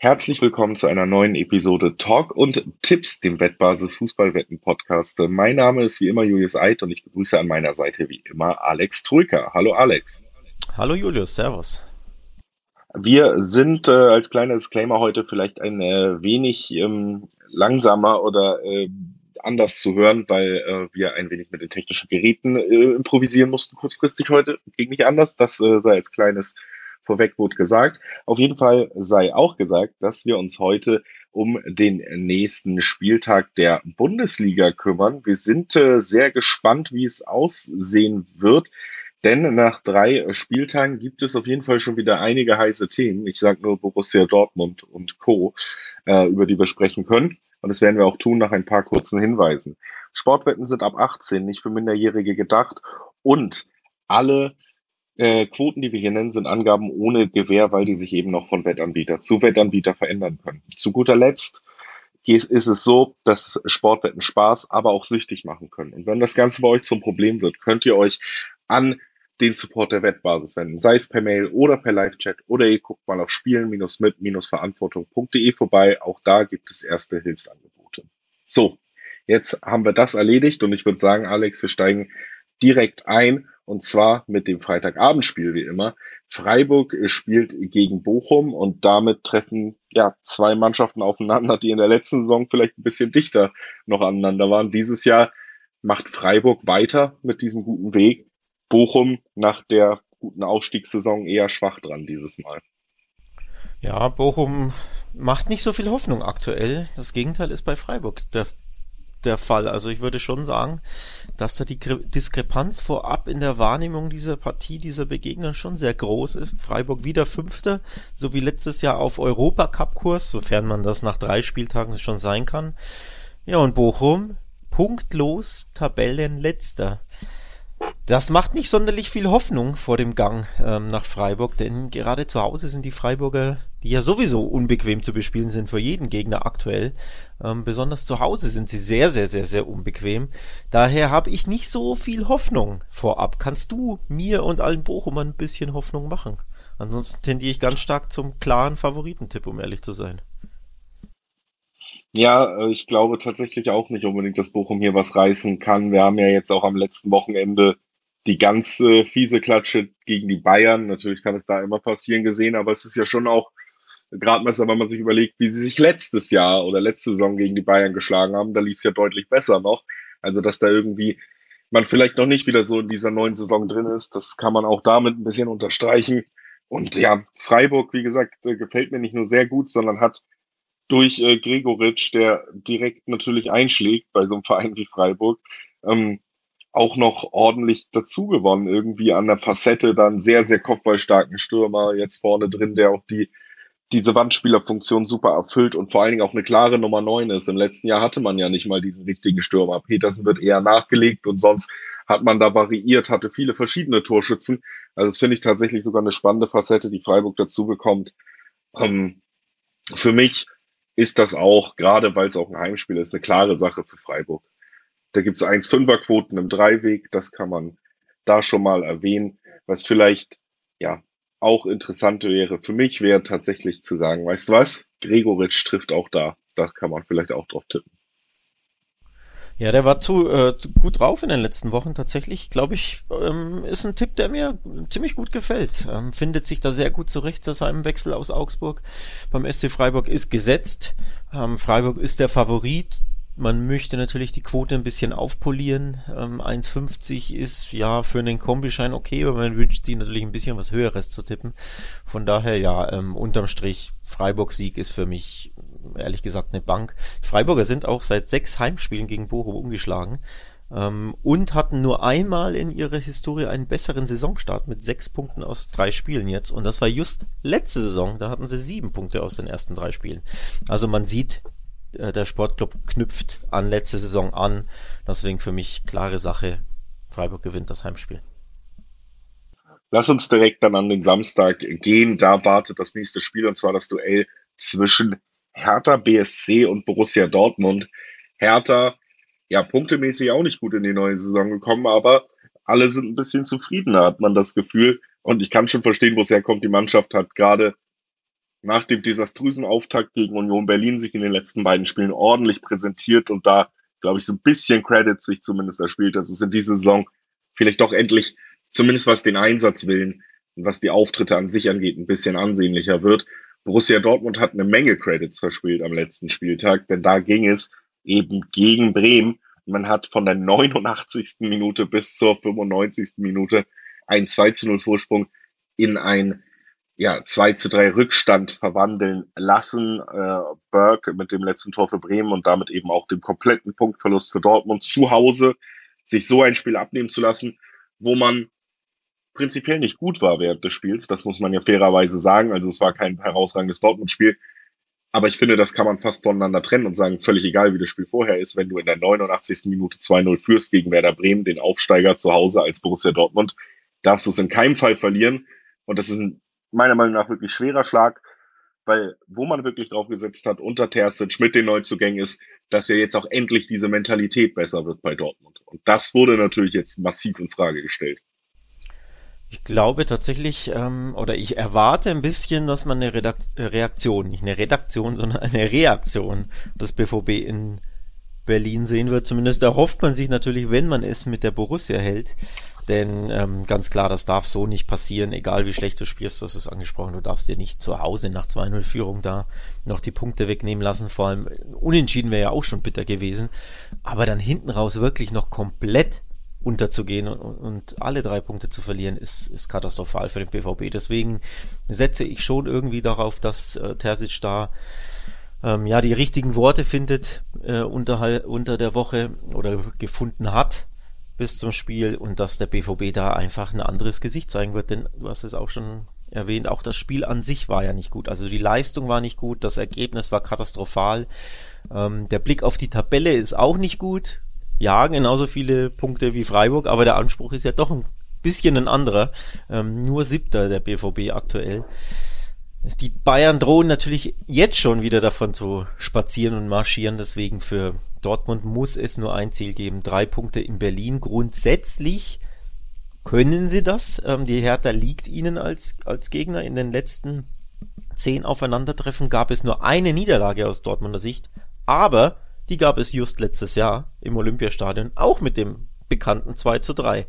Herzlich willkommen zu einer neuen Episode Talk und Tipps, dem Wettbasis Fußballwetten Podcast. Mein Name ist wie immer Julius Eid und ich begrüße an meiner Seite wie immer Alex Trücker. Hallo Alex. Hallo Julius, Servus. Wir sind äh, als kleiner Disclaimer heute vielleicht ein äh, wenig ähm, langsamer oder äh, anders zu hören, weil äh, wir ein wenig mit den technischen Geräten äh, improvisieren mussten kurzfristig heute. Ging nicht anders. Das äh, sei als kleines vorweg wurde gesagt. Auf jeden Fall sei auch gesagt, dass wir uns heute um den nächsten Spieltag der Bundesliga kümmern. Wir sind äh, sehr gespannt, wie es aussehen wird. Denn nach drei Spieltagen gibt es auf jeden Fall schon wieder einige heiße Themen. Ich sage nur Borussia Dortmund und Co., äh, über die wir sprechen können. Und das werden wir auch tun nach ein paar kurzen Hinweisen. Sportwetten sind ab 18, nicht für Minderjährige gedacht. Und alle äh, Quoten, die wir hier nennen, sind Angaben ohne Gewähr, weil die sich eben noch von Wettanbieter zu Wettanbieter verändern können. Zu guter Letzt ist es so, dass Sportwetten Spaß, aber auch süchtig machen können. Und wenn das Ganze bei euch zum Problem wird, könnt ihr euch an den Support der Wettbasis wenden, sei es per Mail oder per Live-Chat oder ihr guckt mal auf spielen-mit-verantwortung.de vorbei. Auch da gibt es erste Hilfsangebote. So, jetzt haben wir das erledigt und ich würde sagen, Alex, wir steigen direkt ein und zwar mit dem Freitagabendspiel wie immer. Freiburg spielt gegen Bochum und damit treffen ja zwei Mannschaften aufeinander, die in der letzten Saison vielleicht ein bisschen dichter noch aneinander waren. Dieses Jahr macht Freiburg weiter mit diesem guten Weg. Bochum nach der guten Aufstiegssaison eher schwach dran dieses Mal. Ja, Bochum macht nicht so viel Hoffnung aktuell. Das Gegenteil ist bei Freiburg der der Fall. Also ich würde schon sagen, dass da die Diskrepanz vorab in der Wahrnehmung dieser Partie, dieser Begegnung schon sehr groß ist. Freiburg wieder Fünfter, so wie letztes Jahr auf Europacup-Kurs, sofern man das nach drei Spieltagen schon sein kann. Ja, und Bochum punktlos Tabellenletzter. Das macht nicht sonderlich viel Hoffnung vor dem Gang ähm, nach Freiburg, denn gerade zu Hause sind die Freiburger, die ja sowieso unbequem zu bespielen sind für jeden Gegner aktuell, ähm, besonders zu Hause sind sie sehr, sehr, sehr, sehr unbequem. Daher habe ich nicht so viel Hoffnung vorab. Kannst du mir und allen Bochumern ein bisschen Hoffnung machen? Ansonsten tendiere ich ganz stark zum klaren Favoritentipp, um ehrlich zu sein. Ja, äh, ich glaube tatsächlich auch nicht unbedingt, dass Bochum hier was reißen kann. Wir haben ja jetzt auch am letzten Wochenende die ganz äh, fiese Klatsche gegen die Bayern. Natürlich kann es da immer passieren gesehen, aber es ist ja schon auch Gradmesser, wenn man sich überlegt, wie sie sich letztes Jahr oder letzte Saison gegen die Bayern geschlagen haben. Da lief es ja deutlich besser noch. Also, dass da irgendwie man vielleicht noch nicht wieder so in dieser neuen Saison drin ist, das kann man auch damit ein bisschen unterstreichen. Und ja, Freiburg, wie gesagt, äh, gefällt mir nicht nur sehr gut, sondern hat durch äh, Gregoritsch, der direkt natürlich einschlägt bei so einem Verein wie Freiburg, ähm, auch noch ordentlich dazu gewonnen, irgendwie an der Facette dann sehr, sehr kopfballstarken Stürmer jetzt vorne drin, der auch die, diese Wandspielerfunktion super erfüllt und vor allen Dingen auch eine klare Nummer 9 ist. Im letzten Jahr hatte man ja nicht mal diesen richtigen Stürmer. Petersen wird eher nachgelegt und sonst hat man da variiert, hatte viele verschiedene Torschützen. Also das finde ich tatsächlich sogar eine spannende Facette, die Freiburg dazu bekommt. Ähm, für mich ist das auch, gerade weil es auch ein Heimspiel ist, eine klare Sache für Freiburg. Da gibt es 1-5er-Quoten im Dreiweg, das kann man da schon mal erwähnen. Was vielleicht ja auch interessant wäre für mich, wäre tatsächlich zu sagen, weißt du was, Gregoritsch trifft auch da. Da kann man vielleicht auch drauf tippen. Ja, der war zu, äh, zu gut drauf in den letzten Wochen tatsächlich. Glaube ich, ähm, ist ein Tipp, der mir ziemlich gut gefällt. Ähm, findet sich da sehr gut zurecht zu seinem Wechsel aus Augsburg. Beim SC Freiburg ist gesetzt. Ähm, Freiburg ist der Favorit. Man möchte natürlich die Quote ein bisschen aufpolieren. Ähm, 1,50 ist ja für einen Kombischein okay, aber man wünscht sich natürlich ein bisschen was Höheres zu tippen. Von daher ja, ähm, unterm Strich Freiburg-Sieg ist für mich ehrlich gesagt eine Bank. Freiburger sind auch seit sechs Heimspielen gegen Bochum umgeschlagen ähm, und hatten nur einmal in ihrer Historie einen besseren Saisonstart mit sechs Punkten aus drei Spielen jetzt. Und das war just letzte Saison, da hatten sie sieben Punkte aus den ersten drei Spielen. Also man sieht, äh, der Sportclub knüpft an letzte Saison an. Deswegen für mich klare Sache. Freiburg gewinnt das Heimspiel. Lass uns direkt dann an den Samstag gehen. Da wartet das nächste Spiel und zwar das Duell zwischen Hertha BSC und Borussia Dortmund. Hertha, ja, punktemäßig auch nicht gut in die neue Saison gekommen, aber alle sind ein bisschen zufriedener, hat man das Gefühl. Und ich kann schon verstehen, wo es herkommt. Die Mannschaft hat gerade nach dem desaströsen Auftakt gegen Union Berlin sich in den letzten beiden Spielen ordentlich präsentiert und da, glaube ich, so ein bisschen Credit sich zumindest erspielt, dass es in dieser Saison vielleicht doch endlich, zumindest was den Einsatz willen und was die Auftritte an sich angeht, ein bisschen ansehnlicher wird. Borussia Dortmund hat eine Menge Credits verspielt am letzten Spieltag, denn da ging es eben gegen Bremen. Man hat von der 89. Minute bis zur 95. Minute ein 2 zu 0 Vorsprung in ein ja, 2 zu 3 Rückstand verwandeln lassen. Äh, Burke mit dem letzten Tor für Bremen und damit eben auch dem kompletten Punktverlust für Dortmund zu Hause, sich so ein Spiel abnehmen zu lassen, wo man prinzipiell nicht gut war während des Spiels. Das muss man ja fairerweise sagen. Also es war kein herausragendes Dortmund-Spiel. Aber ich finde, das kann man fast voneinander trennen und sagen, völlig egal, wie das Spiel vorher ist, wenn du in der 89. Minute 2-0 führst gegen Werder Bremen, den Aufsteiger zu Hause als Borussia Dortmund, darfst du es in keinem Fall verlieren. Und das ist ein meiner Meinung nach wirklich schwerer Schlag, weil wo man wirklich drauf gesetzt hat, unter Terzic mit den Neuzugängen ist, dass ja jetzt auch endlich diese Mentalität besser wird bei Dortmund. Und das wurde natürlich jetzt massiv in Frage gestellt. Ich glaube tatsächlich, ähm, oder ich erwarte ein bisschen, dass man eine Redakt Reaktion, nicht eine Redaktion, sondern eine Reaktion des BVB in Berlin sehen wird. Zumindest erhofft man sich natürlich, wenn man es mit der Borussia hält, denn ähm, ganz klar, das darf so nicht passieren, egal wie schlecht du spielst, hast es angesprochen, du darfst dir nicht zu Hause nach 2-0 Führung da noch die Punkte wegnehmen lassen. Vor allem unentschieden wäre ja auch schon bitter gewesen. Aber dann hinten raus wirklich noch komplett unterzugehen und, und alle drei Punkte zu verlieren, ist, ist katastrophal für den BVB. Deswegen setze ich schon irgendwie darauf, dass äh, Terzic da ähm, ja die richtigen Worte findet äh, unter, unter der Woche oder gefunden hat bis zum Spiel und dass der BVB da einfach ein anderes Gesicht zeigen wird, denn du hast es auch schon erwähnt, auch das Spiel an sich war ja nicht gut. Also die Leistung war nicht gut, das Ergebnis war katastrophal. Ähm, der Blick auf die Tabelle ist auch nicht gut. Ja, genauso viele Punkte wie Freiburg, aber der Anspruch ist ja doch ein bisschen ein anderer. Ähm, nur siebter der BVB aktuell. Die Bayern drohen natürlich jetzt schon wieder davon zu spazieren und marschieren, deswegen für Dortmund muss es nur ein Ziel geben, drei Punkte in Berlin. Grundsätzlich können sie das. Ähm, die Hertha liegt ihnen als, als Gegner. In den letzten zehn Aufeinandertreffen gab es nur eine Niederlage aus Dortmunder Sicht, aber die gab es just letztes Jahr im Olympiastadion, auch mit dem bekannten 2 zu 3.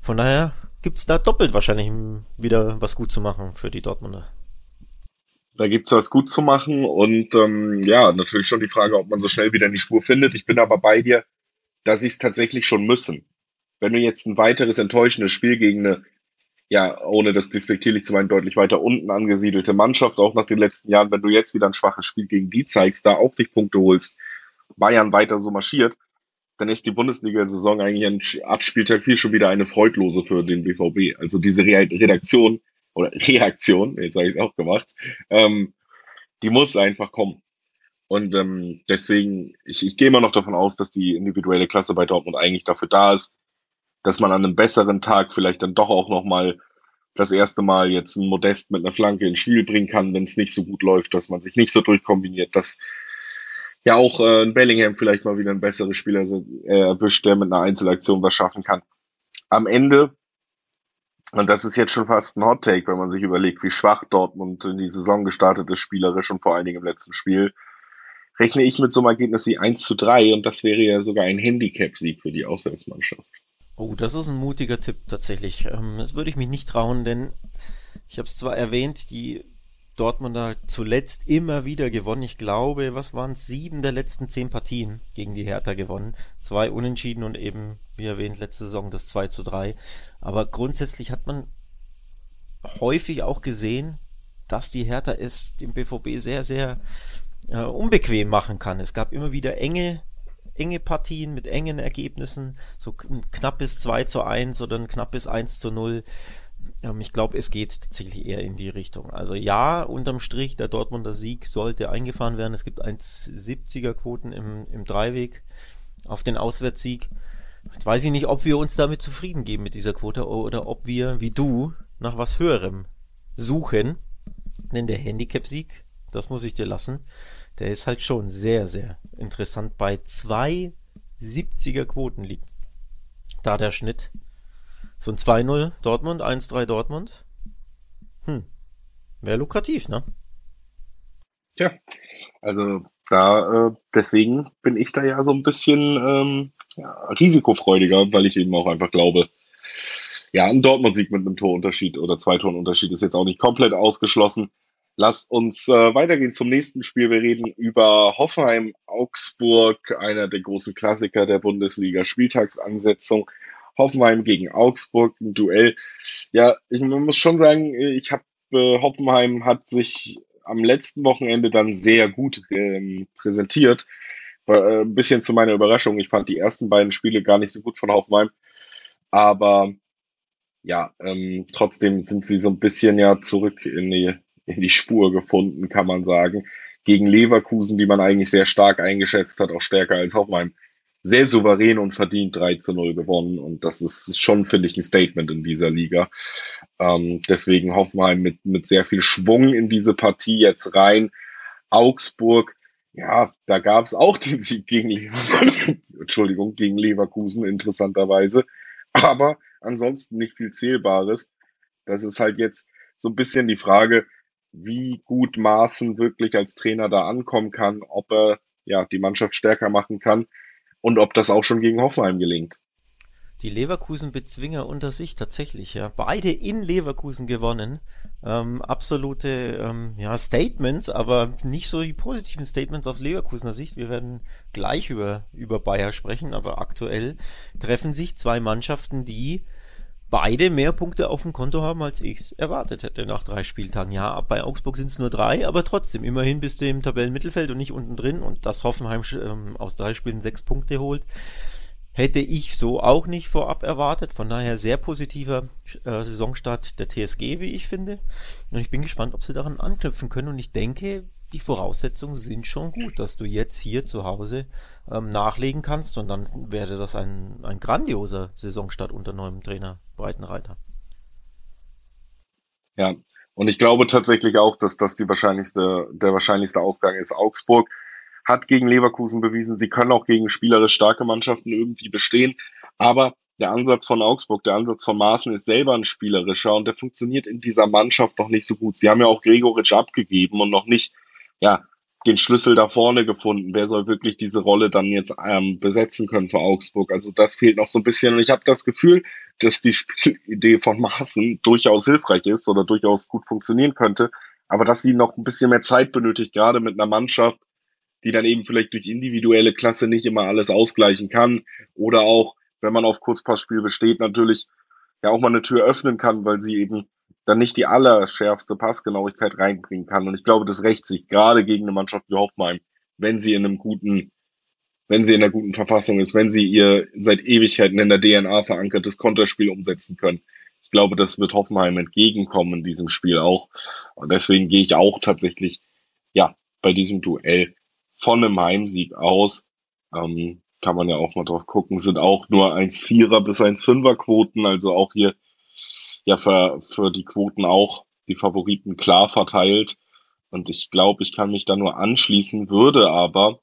Von daher gibt's da doppelt wahrscheinlich wieder was gut zu machen für die Dortmunder. Da gibt's was gut zu machen und ähm, ja, natürlich schon die Frage, ob man so schnell wieder in die Spur findet. Ich bin aber bei dir, dass sie es tatsächlich schon müssen. Wenn du jetzt ein weiteres enttäuschendes Spiel gegen eine, ja, ohne das despektierlich zu meinen, deutlich weiter unten angesiedelte Mannschaft, auch nach den letzten Jahren, wenn du jetzt wieder ein schwaches Spiel gegen die zeigst, da auch nicht Punkte holst, Bayern weiter so marschiert, dann ist die Bundesliga-Saison eigentlich ein Abspieltag viel schon wieder eine freudlose für den BVB. Also diese Redaktion oder Reaktion, jetzt habe ich es auch gemacht, ähm, die muss einfach kommen. Und ähm, deswegen, ich, ich gehe immer noch davon aus, dass die individuelle Klasse bei Dortmund eigentlich dafür da ist, dass man an einem besseren Tag vielleicht dann doch auch nochmal das erste Mal jetzt ein Modest mit einer Flanke ins Spiel bringen kann, wenn es nicht so gut läuft, dass man sich nicht so durchkombiniert, dass ja auch äh, Bellingham vielleicht mal wieder ein besseres Spieler äh, erwischt, der mit einer Einzelaktion was schaffen kann. Am Ende und das ist jetzt schon fast ein Hot Take, wenn man sich überlegt, wie schwach Dortmund in die Saison gestartet ist, spielerisch und vor allen Dingen im letzten Spiel. Rechne ich mit so einem Ergebnis wie 1 zu 3 und das wäre ja sogar ein Handicap-Sieg für die Auswärtsmannschaft. Oh, das ist ein mutiger Tipp tatsächlich. Ähm, das würde ich mich nicht trauen, denn ich habe es zwar erwähnt, die Dortmunder zuletzt immer wieder gewonnen. Ich glaube, was waren? Sieben der letzten zehn Partien gegen die Hertha gewonnen. Zwei Unentschieden und eben, wie erwähnt, letzte Saison das 2 zu 3. Aber grundsätzlich hat man häufig auch gesehen, dass die Hertha es dem BVB sehr, sehr äh, unbequem machen kann. Es gab immer wieder enge, enge Partien mit engen Ergebnissen, so ein knappes 2 zu 1 oder ein knappes 1 zu 0. Ähm, ich glaube, es geht tatsächlich eher in die Richtung. Also ja, unterm Strich, der Dortmunder Sieg sollte eingefahren werden. Es gibt 1,70er Quoten im, im Dreiweg auf den Auswärtssieg. Jetzt weiß ich nicht, ob wir uns damit zufrieden geben mit dieser Quote oder ob wir, wie du, nach was Höherem suchen. Denn der Handicap-Sieg, das muss ich dir lassen, der ist halt schon sehr, sehr interessant. Bei 2,70er Quoten liegt da der Schnitt. So ein 2-0 Dortmund, 1-3 Dortmund. Hm. Wäre lukrativ, ne? Tja, also da, äh, deswegen bin ich da ja so ein bisschen ähm, ja, risikofreudiger, weil ich eben auch einfach glaube, ja, ein Dortmund-Sieg mit einem Torunterschied oder zwei Torenunterschied ist jetzt auch nicht komplett ausgeschlossen. Lasst uns äh, weitergehen zum nächsten Spiel. Wir reden über Hoffenheim, Augsburg, einer der großen Klassiker der Bundesliga, Spieltagsansetzung. Hoffenheim gegen Augsburg, ein Duell. Ja, ich muss schon sagen, ich habe äh, Hoffenheim hat sich am letzten Wochenende dann sehr gut ähm, präsentiert. Äh, ein bisschen zu meiner Überraschung. Ich fand die ersten beiden Spiele gar nicht so gut von Hoffenheim. Aber ja, ähm, trotzdem sind sie so ein bisschen ja zurück in die, in die Spur gefunden, kann man sagen. Gegen Leverkusen, die man eigentlich sehr stark eingeschätzt hat, auch stärker als Hoffenheim. Sehr souverän und verdient 3 zu 0 gewonnen. Und das ist schon, finde ich, ein Statement in dieser Liga. Ähm, deswegen Hoffenheim mit, mit sehr viel Schwung in diese Partie jetzt rein. Augsburg, ja, da gab es auch den Sieg gegen Leverkusen, Entschuldigung, gegen Leverkusen, interessanterweise. Aber ansonsten nicht viel Zählbares. Das ist halt jetzt so ein bisschen die Frage, wie gut Maaßen wirklich als Trainer da ankommen kann, ob er ja die Mannschaft stärker machen kann und ob das auch schon gegen Hoffenheim gelingt. Die Leverkusen-Bezwinger unter sich tatsächlich, ja. Beide in Leverkusen gewonnen. Ähm, absolute ähm, ja, Statements, aber nicht so die positiven Statements aus Leverkusener Sicht. Wir werden gleich über, über Bayer sprechen, aber aktuell treffen sich zwei Mannschaften, die beide mehr Punkte auf dem Konto haben, als ich es erwartet hätte nach drei Spieltagen. Ja, bei Augsburg sind es nur drei, aber trotzdem, immerhin bist du im Tabellenmittelfeld und nicht unten drin und dass Hoffenheim ähm, aus drei Spielen sechs Punkte holt, hätte ich so auch nicht vorab erwartet. Von daher sehr positiver äh, Saisonstart der TSG, wie ich finde. Und ich bin gespannt, ob sie daran anknüpfen können. Und ich denke, die Voraussetzungen sind schon gut, dass du jetzt hier zu Hause ähm, nachlegen kannst und dann wäre das ein, ein grandioser Saisonstart unter neuem Trainer Breitenreiter. Ja, und ich glaube tatsächlich auch, dass das die wahrscheinlichste, der wahrscheinlichste Ausgang ist. Augsburg hat gegen Leverkusen bewiesen, sie können auch gegen spielerisch starke Mannschaften irgendwie bestehen, aber der Ansatz von Augsburg, der Ansatz von Maaßen ist selber ein spielerischer und der funktioniert in dieser Mannschaft noch nicht so gut. Sie haben ja auch Gregoritsch abgegeben und noch nicht ja, den Schlüssel da vorne gefunden. Wer soll wirklich diese Rolle dann jetzt ähm, besetzen können für Augsburg? Also das fehlt noch so ein bisschen. Und ich habe das Gefühl, dass die Spielidee von Maaßen durchaus hilfreich ist oder durchaus gut funktionieren könnte, aber dass sie noch ein bisschen mehr Zeit benötigt, gerade mit einer Mannschaft, die dann eben vielleicht durch individuelle Klasse nicht immer alles ausgleichen kann oder auch, wenn man auf Kurzpassspiel besteht, natürlich ja auch mal eine Tür öffnen kann, weil sie eben dann nicht die allerschärfste Passgenauigkeit reinbringen kann. Und ich glaube, das rächt sich gerade gegen eine Mannschaft wie Hoffenheim, wenn sie in einem guten, wenn sie in einer guten Verfassung ist, wenn sie ihr seit Ewigkeiten in der DNA verankertes Konterspiel umsetzen können. Ich glaube, das wird Hoffenheim entgegenkommen in diesem Spiel auch. Und deswegen gehe ich auch tatsächlich, ja, bei diesem Duell von einem Heimsieg aus. Ähm, kann man ja auch mal drauf gucken, sind auch nur 1,4er bis 1,5er Quoten, also auch hier ja für, für die Quoten auch die Favoriten klar verteilt. Und ich glaube, ich kann mich da nur anschließen, würde aber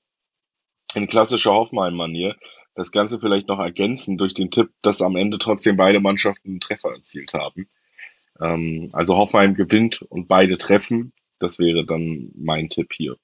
in klassischer Hoffenheim-Manier das Ganze vielleicht noch ergänzen durch den Tipp, dass am Ende trotzdem beide Mannschaften einen Treffer erzielt haben. Ähm, also Hoffenheim gewinnt und beide treffen. Das wäre dann mein Tipp hier.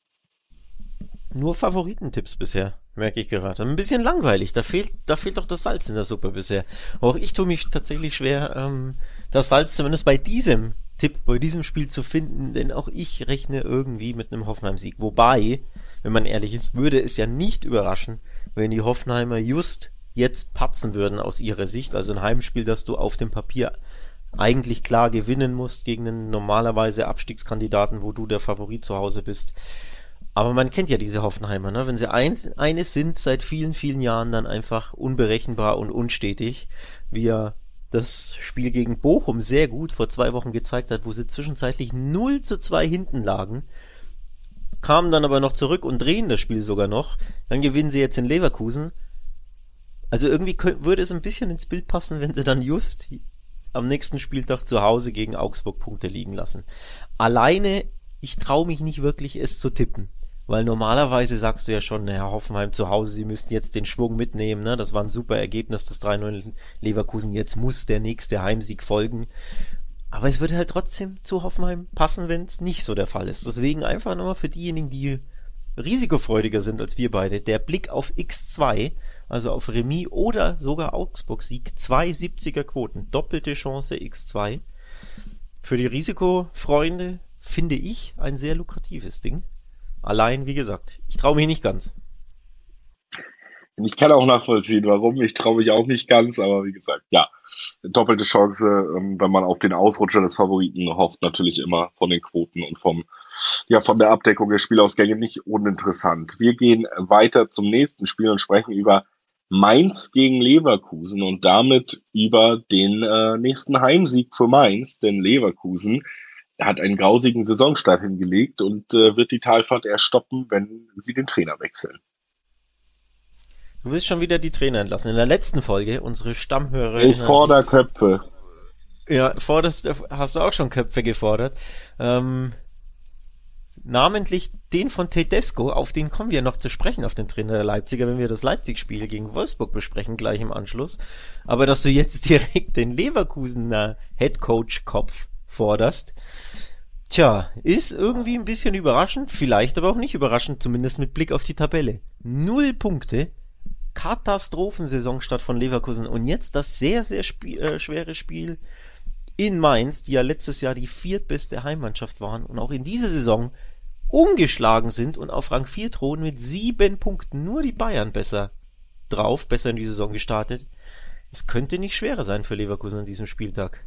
Nur Favoritentipps bisher merke ich gerade. Ein bisschen langweilig. Da fehlt, da fehlt doch das Salz in der Suppe bisher. Auch ich tue mich tatsächlich schwer, ähm, das Salz zumindest bei diesem Tipp, bei diesem Spiel zu finden, denn auch ich rechne irgendwie mit einem Hoffenheim-Sieg. Wobei, wenn man ehrlich ist, würde es ja nicht überraschen, wenn die Hoffenheimer just jetzt patzen würden aus ihrer Sicht. Also ein Heimspiel, das du auf dem Papier eigentlich klar gewinnen musst gegen einen normalerweise Abstiegskandidaten, wo du der Favorit zu Hause bist. Aber man kennt ja diese Hoffenheimer, ne? Wenn sie eins, eines sind seit vielen, vielen Jahren dann einfach unberechenbar und unstetig, wie er das Spiel gegen Bochum sehr gut vor zwei Wochen gezeigt hat, wo sie zwischenzeitlich 0 zu 2 hinten lagen, kamen dann aber noch zurück und drehen das Spiel sogar noch. Dann gewinnen sie jetzt in Leverkusen. Also irgendwie würde es ein bisschen ins Bild passen, wenn sie dann just am nächsten Spieltag zu Hause gegen Augsburg Punkte liegen lassen. Alleine, ich traue mich nicht wirklich, es zu tippen. Weil normalerweise sagst du ja schon, Herr Hoffenheim zu Hause, sie müssten jetzt den Schwung mitnehmen. Ne? Das war ein super Ergebnis, das 3-0 Leverkusen. Jetzt muss der nächste Heimsieg folgen. Aber es würde halt trotzdem zu Hoffenheim passen, wenn es nicht so der Fall ist. Deswegen einfach nochmal für diejenigen, die risikofreudiger sind als wir beide, der Blick auf X2, also auf Remis oder sogar Augsburg-Sieg, zwei 70er Quoten, doppelte Chance X2. Für die Risikofreunde finde ich ein sehr lukratives Ding. Allein, wie gesagt, ich traue mich nicht ganz. Ich kann auch nachvollziehen, warum. Ich traue mich auch nicht ganz, aber wie gesagt, ja, doppelte Chance, ähm, wenn man auf den Ausrutscher des Favoriten hofft, natürlich immer von den Quoten und vom, ja, von der Abdeckung der Spielausgänge nicht uninteressant. Wir gehen weiter zum nächsten Spiel und sprechen über Mainz gegen Leverkusen und damit über den äh, nächsten Heimsieg für Mainz, denn Leverkusen hat einen grausigen Saisonstart hingelegt und äh, wird die Talfahrt erst stoppen, wenn sie den Trainer wechseln. Du willst schon wieder die Trainer entlassen. In der letzten Folge, unsere Stammhörer. Ich fordere Köpfe. Ja, forderst, hast du auch schon Köpfe gefordert. Ähm, namentlich den von Tedesco, auf den kommen wir noch zu sprechen, auf den Trainer der Leipziger, wenn wir das Leipzig-Spiel gegen Wolfsburg besprechen, gleich im Anschluss. Aber dass du jetzt direkt den Leverkusener Headcoach-Kopf forderst, tja, ist irgendwie ein bisschen überraschend, vielleicht aber auch nicht überraschend, zumindest mit Blick auf die Tabelle. Null Punkte, Katastrophensaisonstart von Leverkusen und jetzt das sehr, sehr Spiel, äh, schwere Spiel in Mainz, die ja letztes Jahr die viertbeste Heimmannschaft waren und auch in dieser Saison ungeschlagen sind und auf Rang 4 drohen mit sieben Punkten. Nur die Bayern besser drauf, besser in die Saison gestartet. Es könnte nicht schwerer sein für Leverkusen an diesem Spieltag.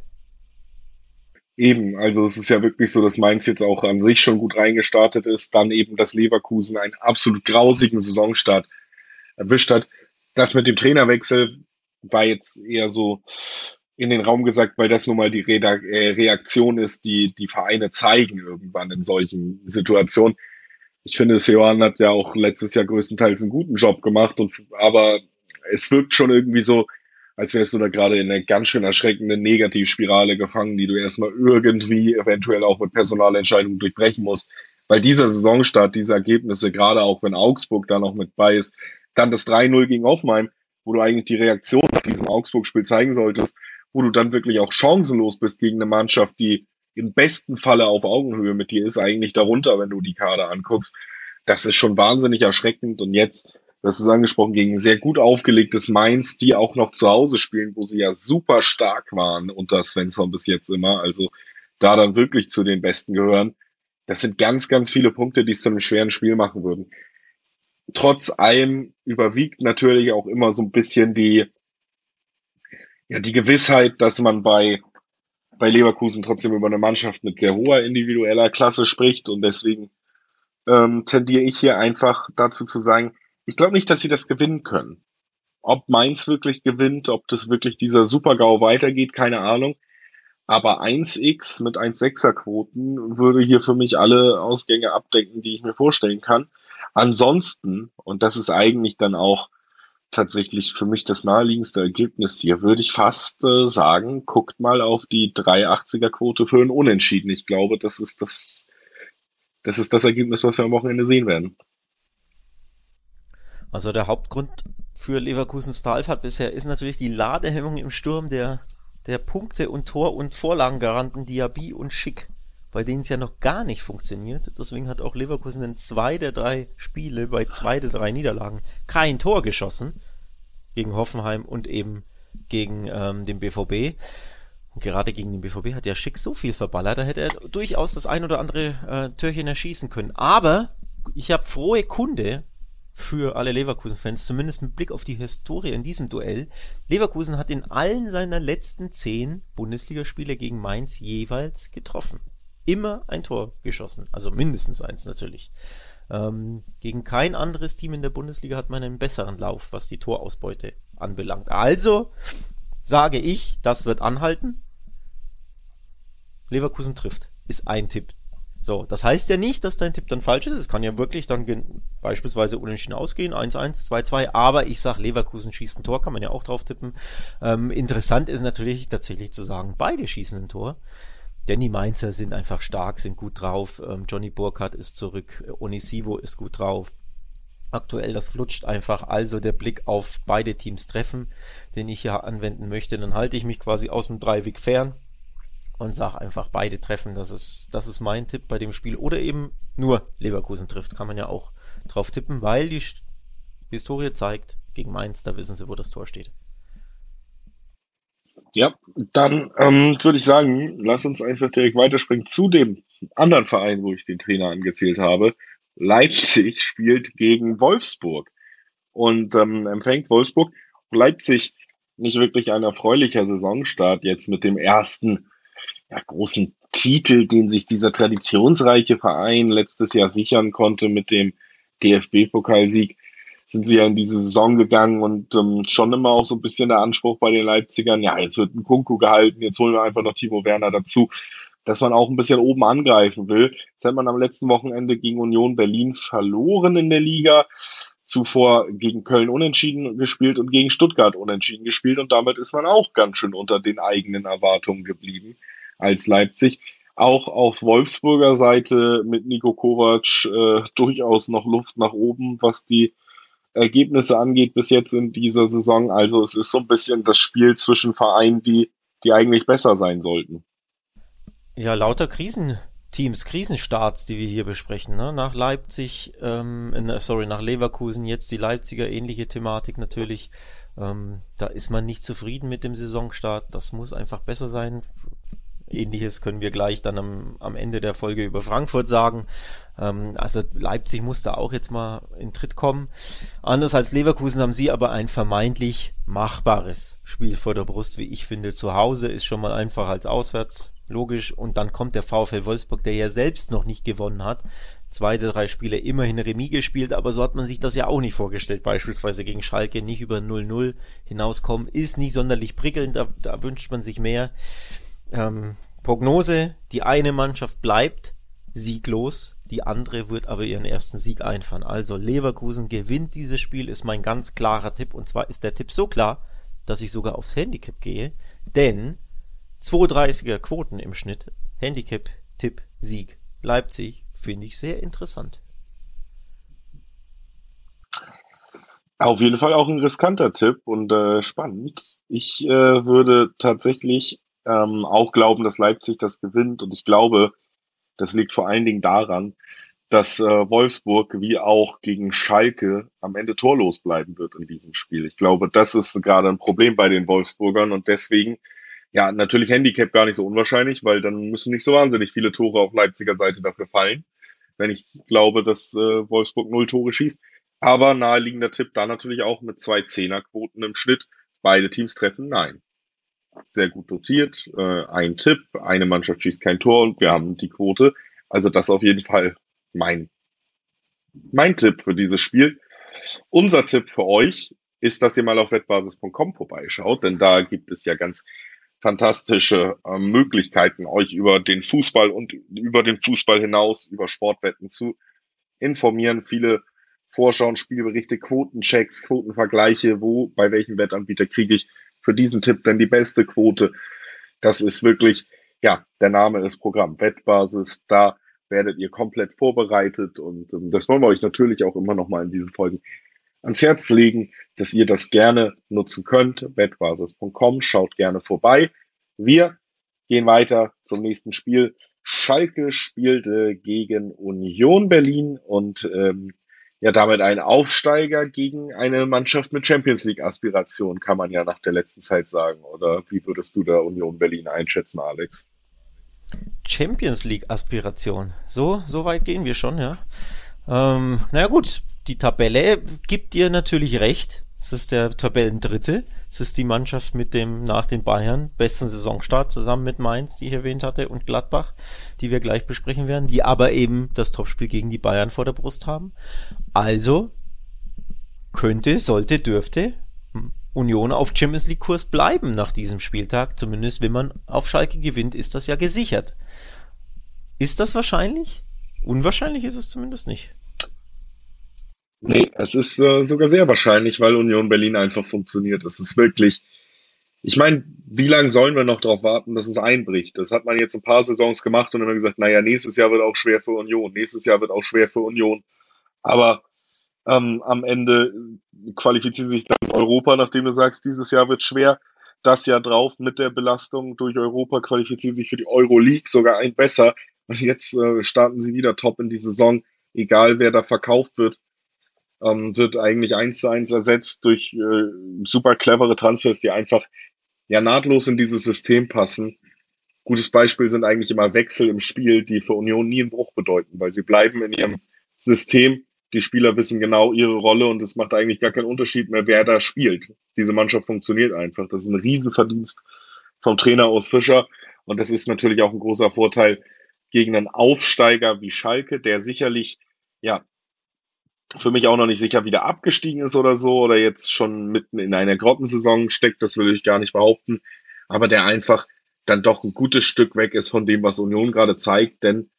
Eben, also es ist ja wirklich so, dass Mainz jetzt auch an sich schon gut reingestartet ist, dann eben, dass Leverkusen einen absolut grausigen Saisonstart erwischt hat. Das mit dem Trainerwechsel war jetzt eher so in den Raum gesagt, weil das nun mal die äh, Reaktion ist, die die Vereine zeigen irgendwann in solchen Situationen. Ich finde, Seoane hat ja auch letztes Jahr größtenteils einen guten Job gemacht, und, aber es wirkt schon irgendwie so, als wärst du da gerade in einer ganz schön erschreckenden Negativspirale gefangen, die du erstmal irgendwie eventuell auch mit Personalentscheidungen durchbrechen musst. Weil dieser Saisonstart, diese Ergebnisse, gerade auch wenn Augsburg da noch mit bei ist, dann das 3-0 gegen Hoffenheim, wo du eigentlich die Reaktion nach diesem Augsburg-Spiel zeigen solltest, wo du dann wirklich auch chancenlos bist gegen eine Mannschaft, die im besten Falle auf Augenhöhe mit dir ist, eigentlich darunter, wenn du die Kader anguckst. Das ist schon wahnsinnig erschreckend. Und jetzt, das ist angesprochen, gegen sehr gut aufgelegtes Mainz, die auch noch zu Hause spielen, wo sie ja super stark waren unter Svensson bis jetzt immer. Also da dann wirklich zu den Besten gehören. Das sind ganz, ganz viele Punkte, die es zu einem schweren Spiel machen würden trotz allem überwiegt natürlich auch immer so ein bisschen die, ja, die Gewissheit, dass man bei, bei Leverkusen trotzdem über eine Mannschaft mit sehr hoher individueller Klasse spricht und deswegen ähm, tendiere ich hier einfach dazu zu sagen, ich glaube nicht, dass sie das gewinnen können. Ob Mainz wirklich gewinnt, ob das wirklich dieser Super-GAU weitergeht, keine Ahnung. Aber 1x mit 1,6er Quoten würde hier für mich alle Ausgänge abdecken, die ich mir vorstellen kann. Ansonsten, und das ist eigentlich dann auch tatsächlich für mich das naheliegendste Ergebnis hier, würde ich fast äh, sagen, guckt mal auf die 380er Quote für ein Unentschieden. Ich glaube, das ist das, das ist das Ergebnis, was wir am Wochenende sehen werden. Also der Hauptgrund für Leverkusens Talfahrt bisher ist natürlich die Ladehemmung im Sturm der, der Punkte- und Tor- und Vorlagengaranten Diaby und Schick bei denen es ja noch gar nicht funktioniert. Deswegen hat auch Leverkusen in zwei der drei Spiele bei zwei der drei Niederlagen kein Tor geschossen. Gegen Hoffenheim und eben gegen ähm, den BVB. Und gerade gegen den BVB hat ja Schick so viel verballert, da hätte er durchaus das ein oder andere äh, Türchen erschießen können. Aber ich habe frohe Kunde für alle Leverkusen-Fans, zumindest mit Blick auf die Historie in diesem Duell. Leverkusen hat in allen seiner letzten zehn Bundesligaspiele gegen Mainz jeweils getroffen immer ein Tor geschossen. Also mindestens eins natürlich. Ähm, gegen kein anderes Team in der Bundesliga hat man einen besseren Lauf, was die Torausbeute anbelangt. Also sage ich, das wird anhalten. Leverkusen trifft, ist ein Tipp. So, das heißt ja nicht, dass dein Tipp dann falsch ist. Es kann ja wirklich dann beispielsweise unentschieden ausgehen, 1-1, 2-2, aber ich sag, Leverkusen schießt ein Tor, kann man ja auch drauf tippen. Ähm, interessant ist natürlich tatsächlich zu sagen, beide schießen ein Tor. Denn die Mainzer sind einfach stark, sind gut drauf. Ähm, Johnny Burkhardt ist zurück, Onisivo ist gut drauf. Aktuell, das flutscht einfach. Also der Blick auf beide Teams treffen, den ich hier anwenden möchte. Dann halte ich mich quasi aus dem Dreiweg fern und sag einfach beide treffen. Das ist, das ist mein Tipp bei dem Spiel. Oder eben nur Leverkusen trifft. Kann man ja auch drauf tippen, weil die Historie zeigt, gegen Mainz, da wissen sie, wo das Tor steht. Ja, dann ähm, würde ich sagen, lass uns einfach direkt weiterspringen zu dem anderen Verein, wo ich den Trainer angezählt habe. Leipzig spielt gegen Wolfsburg und ähm, empfängt Wolfsburg. Leipzig nicht wirklich ein erfreulicher Saisonstart jetzt mit dem ersten ja, großen Titel, den sich dieser traditionsreiche Verein letztes Jahr sichern konnte mit dem DFB-Pokalsieg sind sie ja in diese Saison gegangen und ähm, schon immer auch so ein bisschen der Anspruch bei den Leipzigern, ja, jetzt wird ein Kunku gehalten, jetzt holen wir einfach noch Timo Werner dazu, dass man auch ein bisschen oben angreifen will. Jetzt hat man am letzten Wochenende gegen Union Berlin verloren in der Liga, zuvor gegen Köln unentschieden gespielt und gegen Stuttgart unentschieden gespielt und damit ist man auch ganz schön unter den eigenen Erwartungen geblieben als Leipzig. Auch auf Wolfsburger Seite mit Nico Kovac äh, durchaus noch Luft nach oben, was die Ergebnisse angeht bis jetzt in dieser Saison. Also es ist so ein bisschen das Spiel zwischen Vereinen, die, die eigentlich besser sein sollten. Ja, lauter Krisenteams, Krisenstarts, die wir hier besprechen. Ne? Nach Leipzig, ähm, sorry, nach Leverkusen jetzt die Leipziger ähnliche Thematik natürlich. Ähm, da ist man nicht zufrieden mit dem Saisonstart. Das muss einfach besser sein. Ähnliches können wir gleich dann am, am Ende der Folge über Frankfurt sagen. Ähm, also Leipzig musste auch jetzt mal in Tritt kommen. Anders als Leverkusen haben sie aber ein vermeintlich machbares Spiel vor der Brust, wie ich finde. Zu Hause ist schon mal einfacher als auswärts. Logisch. Und dann kommt der VfL Wolfsburg, der ja selbst noch nicht gewonnen hat. Zwei drei Spiele immerhin Remis gespielt, aber so hat man sich das ja auch nicht vorgestellt. Beispielsweise gegen Schalke nicht über 0-0 hinauskommen. Ist nicht sonderlich prickelnd, da, da wünscht man sich mehr. Ähm, Prognose, die eine Mannschaft bleibt sieglos, die andere wird aber ihren ersten Sieg einfahren. Also Leverkusen gewinnt dieses Spiel, ist mein ganz klarer Tipp. Und zwar ist der Tipp so klar, dass ich sogar aufs Handicap gehe, denn 2,30er Quoten im Schnitt, Handicap, Tipp, Sieg, Leipzig, finde ich sehr interessant. Auf jeden Fall auch ein riskanter Tipp und äh, spannend. Ich äh, würde tatsächlich ähm, auch glauben, dass Leipzig das gewinnt. Und ich glaube, das liegt vor allen Dingen daran, dass äh, Wolfsburg wie auch gegen Schalke am Ende torlos bleiben wird in diesem Spiel. Ich glaube, das ist gerade ein Problem bei den Wolfsburgern und deswegen, ja, natürlich Handicap gar nicht so unwahrscheinlich, weil dann müssen nicht so wahnsinnig viele Tore auf Leipziger Seite dafür fallen, wenn ich glaube, dass äh, Wolfsburg null Tore schießt. Aber naheliegender Tipp da natürlich auch mit zwei Zehnerquoten im Schnitt. Beide Teams treffen nein sehr gut dotiert. Äh, ein Tipp, eine Mannschaft schießt kein Tor und wir haben die Quote. Also das auf jeden Fall mein, mein Tipp für dieses Spiel. Unser Tipp für euch ist, dass ihr mal auf wettbasis.com vorbeischaut, denn da gibt es ja ganz fantastische äh, Möglichkeiten, euch über den Fußball und über den Fußball hinaus, über Sportwetten zu informieren. Viele Vorschauen, Spielberichte, Quotenchecks, Quotenvergleiche, wo, bei welchem Wettanbieter kriege ich für diesen Tipp denn die beste Quote? Das ist wirklich, ja, der Name ist Programm Wettbasis. Da werdet ihr komplett vorbereitet und ähm, das wollen wir euch natürlich auch immer noch mal in diesen Folgen ans Herz legen, dass ihr das gerne nutzen könnt. Wettbasis.com, schaut gerne vorbei. Wir gehen weiter zum nächsten Spiel. Schalke spielte gegen Union Berlin und ähm, ja damit ein Aufsteiger gegen eine Mannschaft mit Champions League Aspiration, kann man ja nach der letzten Zeit sagen. Oder wie würdest du da Union Berlin einschätzen, Alex? Champions League Aspiration. So, so weit gehen wir schon, ja. Ähm, naja gut, die Tabelle gibt dir natürlich recht. Es ist der Tabellendritte. Es ist die Mannschaft mit dem nach den Bayern besten Saisonstart zusammen mit Mainz, die ich erwähnt hatte, und Gladbach, die wir gleich besprechen werden, die aber eben das Topspiel gegen die Bayern vor der Brust haben. Also könnte, sollte, dürfte Union auf Champions League Kurs bleiben nach diesem Spieltag. Zumindest wenn man auf Schalke gewinnt, ist das ja gesichert. Ist das wahrscheinlich? Unwahrscheinlich ist es zumindest nicht. Nee, es ist äh, sogar sehr wahrscheinlich, weil Union Berlin einfach funktioniert. Es ist wirklich, ich meine, wie lange sollen wir noch darauf warten, dass es einbricht? Das hat man jetzt ein paar Saisons gemacht und immer gesagt, naja, nächstes Jahr wird auch schwer für Union, nächstes Jahr wird auch schwer für Union. Aber ähm, am Ende qualifizieren sich dann Europa, nachdem du sagst, dieses Jahr wird schwer. das Jahr drauf mit der Belastung durch Europa, qualifizieren sich für die Euroleague sogar ein besser. Und jetzt äh, starten sie wieder top in die Saison, egal wer da verkauft wird. Ähm, wird eigentlich eins zu eins ersetzt durch äh, super clevere Transfers, die einfach ja nahtlos in dieses System passen. Gutes Beispiel sind eigentlich immer Wechsel im Spiel, die für Union nie einen Bruch bedeuten, weil sie bleiben in ihrem System. Die Spieler wissen genau ihre Rolle und es macht eigentlich gar keinen Unterschied mehr, wer da spielt. Diese Mannschaft funktioniert einfach. Das ist ein Riesenverdienst vom Trainer aus Fischer. Und das ist natürlich auch ein großer Vorteil gegen einen Aufsteiger wie Schalke, der sicherlich, ja, für mich auch noch nicht sicher wieder abgestiegen ist oder so oder jetzt schon mitten in einer Grottensaison steckt, das will ich gar nicht behaupten, aber der einfach dann doch ein gutes Stück weg ist von dem, was Union gerade zeigt, denn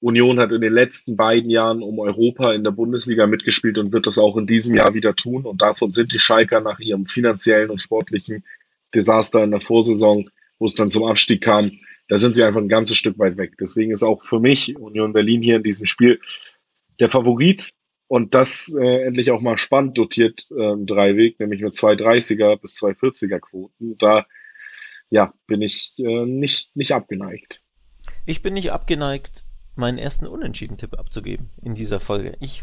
Union hat in den letzten beiden Jahren um Europa in der Bundesliga mitgespielt und wird das auch in diesem Jahr wieder tun. Und davon sind die Schalker nach ihrem finanziellen und sportlichen Desaster in der Vorsaison, wo es dann zum Abstieg kam, da sind sie einfach ein ganzes Stück weit weg. Deswegen ist auch für mich Union Berlin hier in diesem Spiel der Favorit und das äh, endlich auch mal spannend dotiert äh, Dreiweg, nämlich mit 230er bis 240er Quoten. Da ja, bin ich äh, nicht, nicht abgeneigt. Ich bin nicht abgeneigt, meinen ersten Unentschieden-Tipp abzugeben in dieser Folge. Ich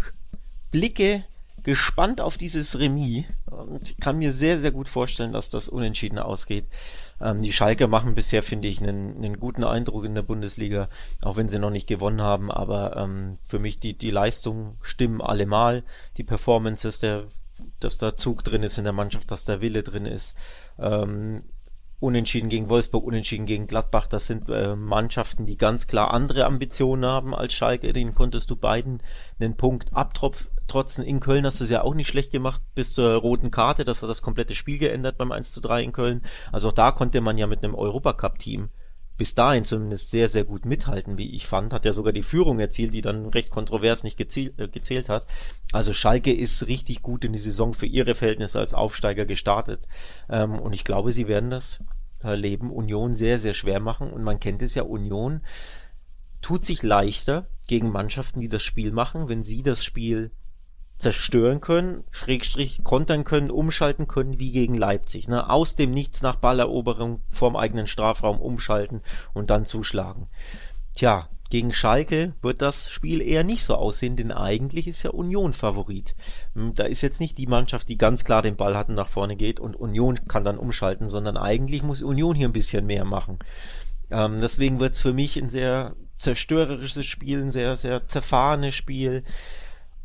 blicke gespannt auf dieses Remis und kann mir sehr, sehr gut vorstellen, dass das unentschieden ausgeht. Ähm, die Schalke machen bisher, finde ich, einen, einen, guten Eindruck in der Bundesliga, auch wenn sie noch nicht gewonnen haben. Aber ähm, für mich die, die Leistungen stimmen allemal. Die Performances, der, dass da Zug drin ist in der Mannschaft, dass da Wille drin ist. Ähm, Unentschieden gegen Wolfsburg, Unentschieden gegen Gladbach, das sind äh, Mannschaften, die ganz klar andere Ambitionen haben als Schalke. Den konntest du beiden einen Punkt abtrotzen. In Köln hast du es ja auch nicht schlecht gemacht bis zur roten Karte. Das hat das komplette Spiel geändert beim 1 zu 3 in Köln. Also auch da konnte man ja mit einem Europacup-Team bis dahin zumindest sehr, sehr gut mithalten, wie ich fand. Hat ja sogar die Führung erzielt, die dann recht kontrovers nicht gezählt, äh, gezählt hat. Also Schalke ist richtig gut in die Saison für ihre Verhältnisse als Aufsteiger gestartet. Ähm, und ich glaube, sie werden das äh, Leben Union sehr, sehr schwer machen. Und man kennt es ja, Union tut sich leichter gegen Mannschaften, die das Spiel machen, wenn sie das Spiel zerstören können, Schrägstrich kontern können, umschalten können, wie gegen Leipzig. Ne? Aus dem Nichts nach Balleroberung vorm eigenen Strafraum umschalten und dann zuschlagen. Tja, gegen Schalke wird das Spiel eher nicht so aussehen, denn eigentlich ist ja Union Favorit. Hm, da ist jetzt nicht die Mannschaft, die ganz klar den Ball hat und nach vorne geht und Union kann dann umschalten, sondern eigentlich muss Union hier ein bisschen mehr machen. Ähm, deswegen wird es für mich ein sehr zerstörerisches Spiel, ein sehr, sehr zerfahrenes Spiel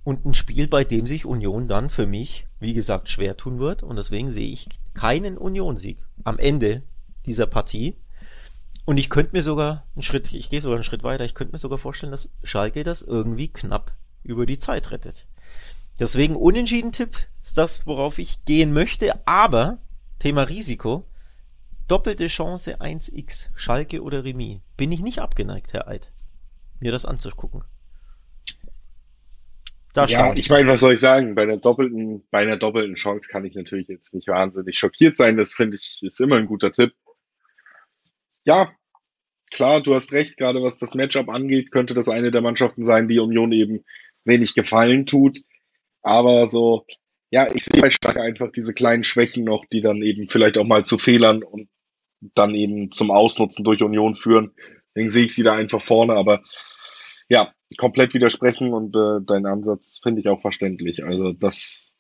und ein Spiel, bei dem sich Union dann für mich, wie gesagt, schwer tun wird. Und deswegen sehe ich keinen Union-Sieg am Ende dieser Partie. Und ich könnte mir sogar einen Schritt, ich gehe sogar einen Schritt weiter, ich könnte mir sogar vorstellen, dass Schalke das irgendwie knapp über die Zeit rettet. Deswegen Unentschieden-Tipp ist das, worauf ich gehen möchte. Aber Thema Risiko, doppelte Chance 1x, Schalke oder Remis. Bin ich nicht abgeneigt, Herr Eid, mir das anzugucken. Da ja, ich meine, was soll ich sagen? Bei einer doppelten, bei einer doppelten Chance kann ich natürlich jetzt nicht wahnsinnig schockiert sein. Das finde ich, ist immer ein guter Tipp. Ja, klar, du hast recht. Gerade was das Matchup angeht, könnte das eine der Mannschaften sein, die Union eben wenig Gefallen tut. Aber so, ja, ich sehe bei Stark einfach diese kleinen Schwächen noch, die dann eben vielleicht auch mal zu Fehlern und dann eben zum Ausnutzen durch Union führen. Deswegen sehe ich sie da einfach vorne. Aber ja, komplett widersprechen und äh, dein Ansatz finde ich auch verständlich. Also das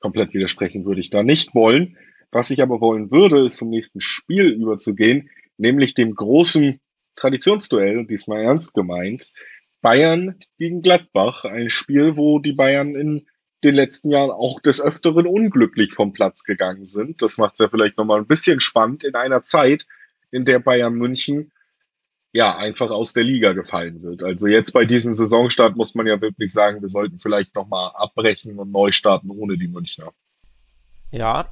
komplett widersprechen würde ich da nicht wollen. Was ich aber wollen würde, ist zum nächsten Spiel überzugehen, nämlich dem großen Traditionsduell, diesmal ernst gemeint. Bayern gegen Gladbach, ein Spiel, wo die Bayern in den letzten Jahren auch des Öfteren unglücklich vom Platz gegangen sind. Das macht es ja vielleicht nochmal ein bisschen spannend in einer Zeit, in der Bayern München ja, einfach aus der Liga gefallen wird. Also jetzt bei diesem Saisonstart muss man ja wirklich sagen, wir sollten vielleicht nochmal abbrechen und neu starten ohne die Münchner. Ja,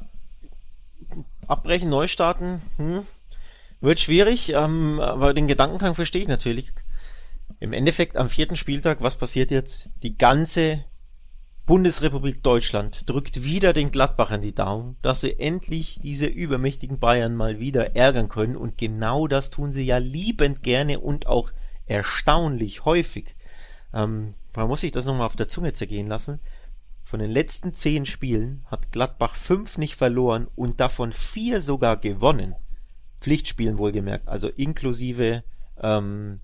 abbrechen, neu starten, hm, wird schwierig, ähm, aber den Gedankengang verstehe ich natürlich. Im Endeffekt am vierten Spieltag, was passiert jetzt? Die ganze Bundesrepublik Deutschland drückt wieder den Gladbachern die Daumen, dass sie endlich diese übermächtigen Bayern mal wieder ärgern können und genau das tun sie ja liebend gerne und auch erstaunlich häufig. Ähm, man muss sich das nochmal auf der Zunge zergehen lassen. Von den letzten zehn Spielen hat Gladbach fünf nicht verloren und davon vier sogar gewonnen. Pflichtspielen wohlgemerkt, also inklusive ähm,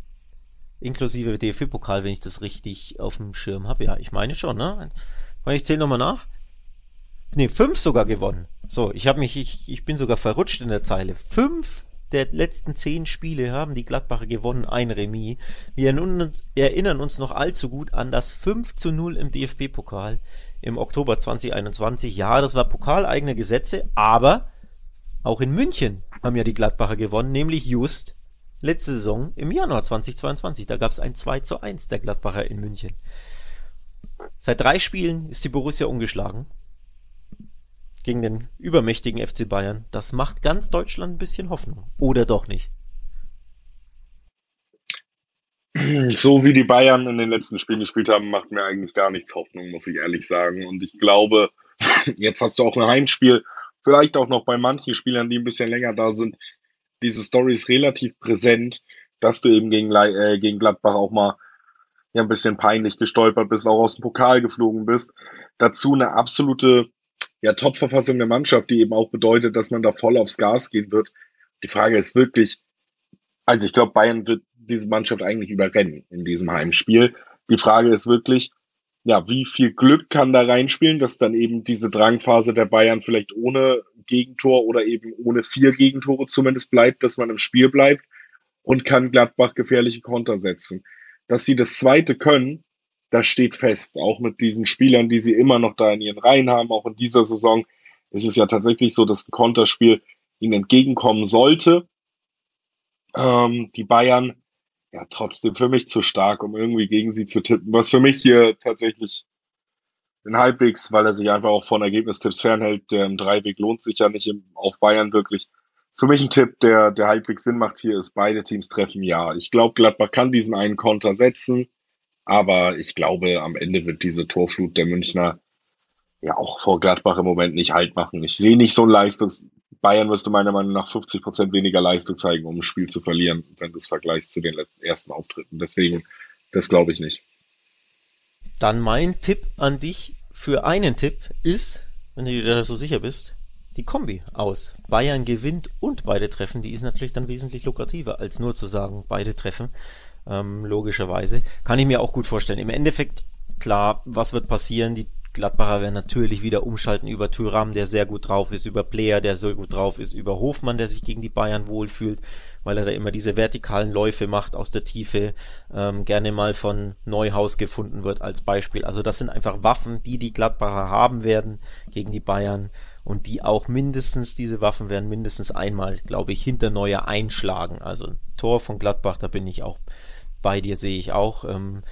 inklusive DFB-Pokal, wenn ich das richtig auf dem Schirm habe. Ja, ich meine schon, ne? Ich zähle nochmal nach. Ne, fünf sogar gewonnen. So, ich habe mich, ich, ich bin sogar verrutscht in der Zeile. Fünf der letzten zehn Spiele haben die Gladbacher gewonnen, ein Remis. Wir erinnern uns noch allzu gut an das 5 zu 0 im DFB-Pokal im Oktober 2021. Ja, das war pokaleigene Gesetze, aber auch in München haben ja die Gladbacher gewonnen, nämlich just letzte Saison im Januar 2022. Da gab es ein 2 zu 1 der Gladbacher in München. Seit drei Spielen ist die Borussia ungeschlagen gegen den übermächtigen FC Bayern. Das macht ganz Deutschland ein bisschen Hoffnung. Oder doch nicht? So wie die Bayern in den letzten Spielen gespielt haben, macht mir eigentlich gar nichts Hoffnung, muss ich ehrlich sagen. Und ich glaube, jetzt hast du auch ein Heimspiel, vielleicht auch noch bei manchen Spielern, die ein bisschen länger da sind, diese Story ist relativ präsent, dass du eben gegen, äh, gegen Gladbach auch mal ja, ein bisschen peinlich gestolpert bist, auch aus dem Pokal geflogen bist. Dazu eine absolute ja, Top-Verfassung der Mannschaft, die eben auch bedeutet, dass man da voll aufs Gas gehen wird. Die Frage ist wirklich, also ich glaube, Bayern wird diese Mannschaft eigentlich überrennen in diesem Heimspiel. Die Frage ist wirklich, ja, wie viel Glück kann da reinspielen, dass dann eben diese Drangphase der Bayern vielleicht ohne Gegentor oder eben ohne vier Gegentore zumindest bleibt, dass man im Spiel bleibt und kann Gladbach gefährliche Konter setzen. Dass sie das zweite können, das steht fest. Auch mit diesen Spielern, die sie immer noch da in ihren Reihen haben, auch in dieser Saison, ist es ja tatsächlich so, dass ein Konterspiel ihnen entgegenkommen sollte. Ähm, die Bayern ja trotzdem für mich zu stark, um irgendwie gegen sie zu tippen. Was für mich hier tatsächlich in halbwegs, weil er sich einfach auch von Ergebnistipps fernhält, der im Dreiweg lohnt sich ja nicht im, auf Bayern wirklich. Für mich ein Tipp, der, der halbwegs Sinn macht hier, ist beide Teams treffen ja. Ich glaube, Gladbach kann diesen einen Konter setzen. Aber ich glaube, am Ende wird diese Torflut der Münchner ja auch vor Gladbach im Moment nicht halt machen. Ich sehe nicht so ein Leistungs... Bayern müsste meiner Meinung nach 50 Prozent weniger Leistung zeigen, um ein Spiel zu verlieren, wenn du es vergleichst zu den letzten, ersten Auftritten. Deswegen, das glaube ich nicht. Dann mein Tipp an dich für einen Tipp ist, wenn du dir da so sicher bist, die Kombi aus. Bayern gewinnt und beide treffen, die ist natürlich dann wesentlich lukrativer, als nur zu sagen, beide treffen ähm, logischerweise. Kann ich mir auch gut vorstellen. Im Endeffekt, klar, was wird passieren? Die Gladbacher werden natürlich wieder umschalten über Thuram, der sehr gut drauf ist, über Player, der so gut drauf ist, über Hofmann, der sich gegen die Bayern wohlfühlt, weil er da immer diese vertikalen Läufe macht aus der Tiefe, ähm, gerne mal von Neuhaus gefunden wird als Beispiel. Also das sind einfach Waffen, die die Gladbacher haben werden gegen die Bayern und die auch mindestens, diese Waffen werden mindestens einmal, glaube ich, hinter Neuer einschlagen. Also Tor von Gladbach, da bin ich auch bei dir sehe ich auch. Ähm,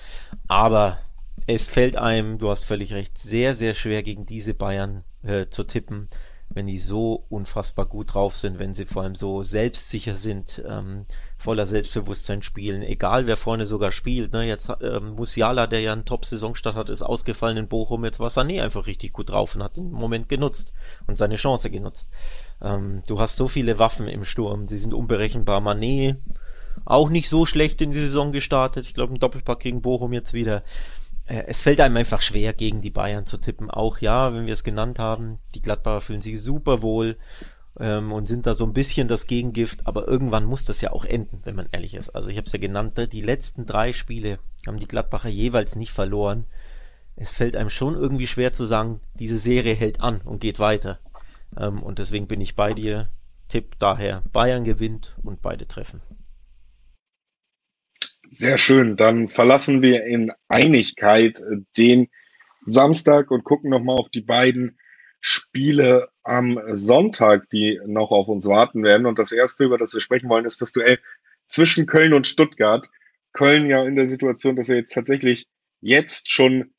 aber es fällt einem, du hast völlig recht, sehr, sehr schwer gegen diese Bayern äh, zu tippen, wenn die so unfassbar gut drauf sind, wenn sie vor allem so selbstsicher sind, ähm, voller Selbstbewusstsein spielen, egal wer vorne sogar spielt. Ne? Jetzt ähm, Musiala, der ja einen Top-Saisonstart hat, ist ausgefallen in Bochum. Jetzt war Sané einfach richtig gut drauf und hat den Moment genutzt und seine Chance genutzt. Ähm, du hast so viele Waffen im Sturm, sie sind unberechenbar. Mané, auch nicht so schlecht in die Saison gestartet. Ich glaube, ein Doppelpack gegen Bochum jetzt wieder. Äh, es fällt einem einfach schwer, gegen die Bayern zu tippen. Auch ja, wenn wir es genannt haben, die Gladbacher fühlen sich super wohl ähm, und sind da so ein bisschen das Gegengift. Aber irgendwann muss das ja auch enden, wenn man ehrlich ist. Also ich habe es ja genannt, die letzten drei Spiele haben die Gladbacher jeweils nicht verloren. Es fällt einem schon irgendwie schwer zu sagen, diese Serie hält an und geht weiter. Ähm, und deswegen bin ich bei dir. Tipp daher, Bayern gewinnt und beide treffen. Sehr schön. Dann verlassen wir in Einigkeit den Samstag und gucken nochmal auf die beiden Spiele am Sonntag, die noch auf uns warten werden. Und das erste, über das wir sprechen wollen, ist das Duell zwischen Köln und Stuttgart. Köln ja in der Situation, dass wir jetzt tatsächlich jetzt schon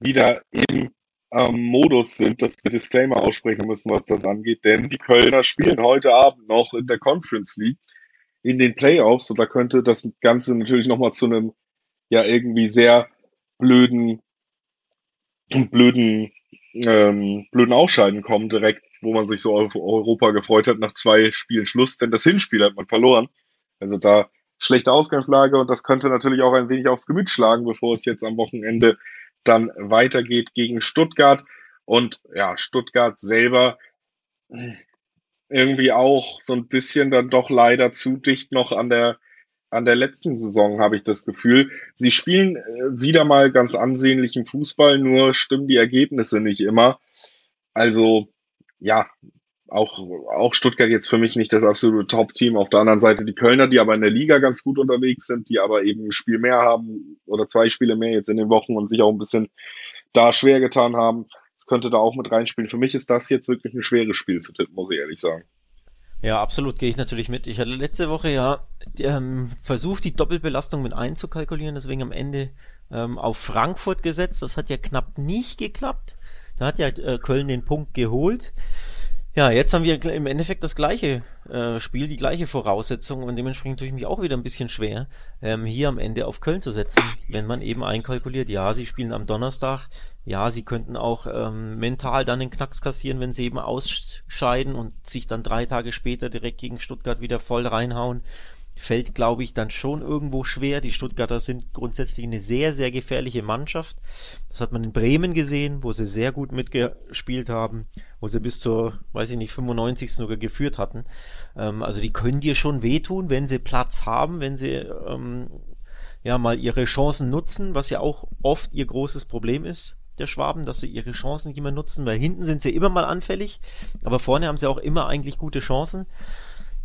wieder im ähm, Modus sind, dass wir Disclaimer aussprechen müssen, was das angeht. Denn die Kölner spielen heute Abend noch in der Conference League in den Playoffs und da könnte das Ganze natürlich nochmal zu einem ja irgendwie sehr blöden, blöden, ähm, blöden Ausscheiden kommen direkt, wo man sich so auf Europa gefreut hat nach zwei Spielen Schluss, denn das Hinspiel hat man verloren. Also da schlechte Ausgangslage und das könnte natürlich auch ein wenig aufs Gemüt schlagen, bevor es jetzt am Wochenende dann weitergeht gegen Stuttgart. Und ja, Stuttgart selber irgendwie auch so ein bisschen dann doch leider zu dicht noch an der an der letzten Saison, habe ich das Gefühl. Sie spielen äh, wieder mal ganz ansehnlichen Fußball, nur stimmen die Ergebnisse nicht immer. Also, ja, auch, auch Stuttgart jetzt für mich nicht das absolute Top-Team. Auf der anderen Seite die Kölner, die aber in der Liga ganz gut unterwegs sind, die aber eben ein Spiel mehr haben oder zwei Spiele mehr jetzt in den Wochen und sich auch ein bisschen da schwer getan haben. Könnte da auch mit reinspielen. Für mich ist das jetzt wirklich ein schweres Spiel zu tippen, muss ich ehrlich sagen. Ja, absolut, gehe ich natürlich mit. Ich hatte letzte Woche ja ähm, versucht, die Doppelbelastung mit einzukalkulieren, deswegen am Ende ähm, auf Frankfurt gesetzt. Das hat ja knapp nicht geklappt. Da hat ja äh, Köln den Punkt geholt. Ja, jetzt haben wir im Endeffekt das gleiche äh, Spiel, die gleiche Voraussetzung und dementsprechend tue ich mich auch wieder ein bisschen schwer, ähm, hier am Ende auf Köln zu setzen, wenn man eben einkalkuliert, ja, sie spielen am Donnerstag, ja, sie könnten auch ähm, mental dann den Knacks kassieren, wenn sie eben ausscheiden und sich dann drei Tage später direkt gegen Stuttgart wieder voll reinhauen fällt, glaube ich, dann schon irgendwo schwer. Die Stuttgarter sind grundsätzlich eine sehr, sehr gefährliche Mannschaft. Das hat man in Bremen gesehen, wo sie sehr gut mitgespielt haben, wo sie bis zur, weiß ich nicht, 95. sogar geführt hatten. Ähm, also die können dir schon wehtun, wenn sie Platz haben, wenn sie ähm, ja mal ihre Chancen nutzen, was ja auch oft ihr großes Problem ist der Schwaben, dass sie ihre Chancen nicht immer nutzen, weil hinten sind sie immer mal anfällig, aber vorne haben sie auch immer eigentlich gute Chancen.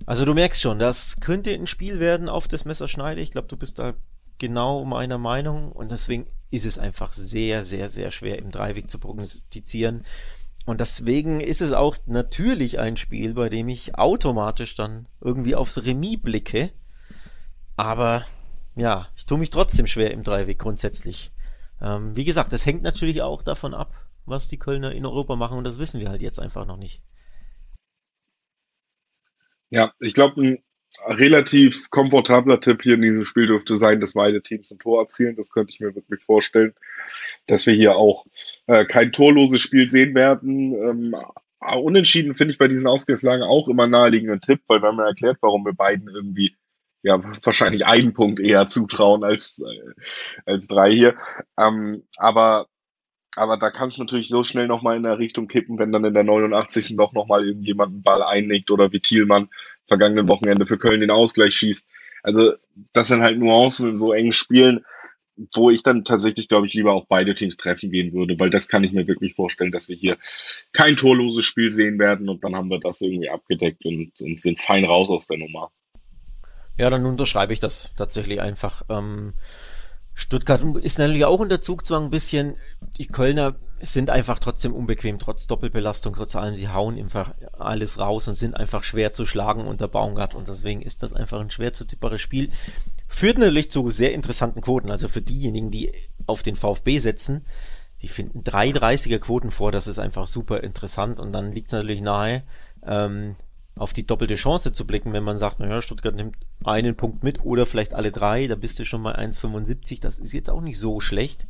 Also du merkst schon, das könnte ein Spiel werden auf das Messerschneide. Ich glaube, du bist da genau meiner Meinung und deswegen ist es einfach sehr, sehr, sehr schwer im Dreiweg zu prognostizieren. Und deswegen ist es auch natürlich ein Spiel, bei dem ich automatisch dann irgendwie aufs Remis blicke. Aber ja, ich tue mich trotzdem schwer im Dreiweg grundsätzlich. Ähm, wie gesagt, das hängt natürlich auch davon ab, was die Kölner in Europa machen und das wissen wir halt jetzt einfach noch nicht. Ja, ich glaube, ein relativ komfortabler Tipp hier in diesem Spiel dürfte sein, dass beide Teams ein Tor erzielen. Das könnte ich mir wirklich vorstellen, dass wir hier auch äh, kein torloses Spiel sehen werden. Ähm, unentschieden finde ich bei diesen Ausgangslagen auch immer naheliegenden Tipp, weil wir haben ja erklärt, warum wir beiden irgendwie ja wahrscheinlich einen Punkt eher zutrauen als äh, als drei hier. Ähm, aber aber da kann es natürlich so schnell nochmal in der Richtung kippen, wenn dann in der 89. doch nochmal irgendjemand einen Ball einlegt oder wie Thielmann vergangenen Wochenende für Köln den Ausgleich schießt. Also das sind halt Nuancen in so engen Spielen, wo ich dann tatsächlich, glaube ich, lieber auch beide Teams treffen gehen würde, weil das kann ich mir wirklich vorstellen, dass wir hier kein torloses Spiel sehen werden und dann haben wir das irgendwie abgedeckt und, und sind fein raus aus der Nummer. Ja, dann unterschreibe ich das tatsächlich einfach. Ähm Stuttgart ist natürlich auch unter Zugzwang ein bisschen. Die Kölner sind einfach trotzdem unbequem, trotz Doppelbelastung, trotz allem. Sie hauen einfach alles raus und sind einfach schwer zu schlagen unter Baumgart. Und deswegen ist das einfach ein schwer zu tipperes Spiel. Führt natürlich zu sehr interessanten Quoten. Also für diejenigen, die auf den VfB setzen, die finden 3,30er Quoten vor. Das ist einfach super interessant. Und dann liegt es natürlich nahe, ähm, auf die doppelte Chance zu blicken, wenn man sagt, naja, Stuttgart nimmt einen Punkt mit oder vielleicht alle drei, da bist du schon mal 1,75, das ist jetzt auch nicht so schlecht.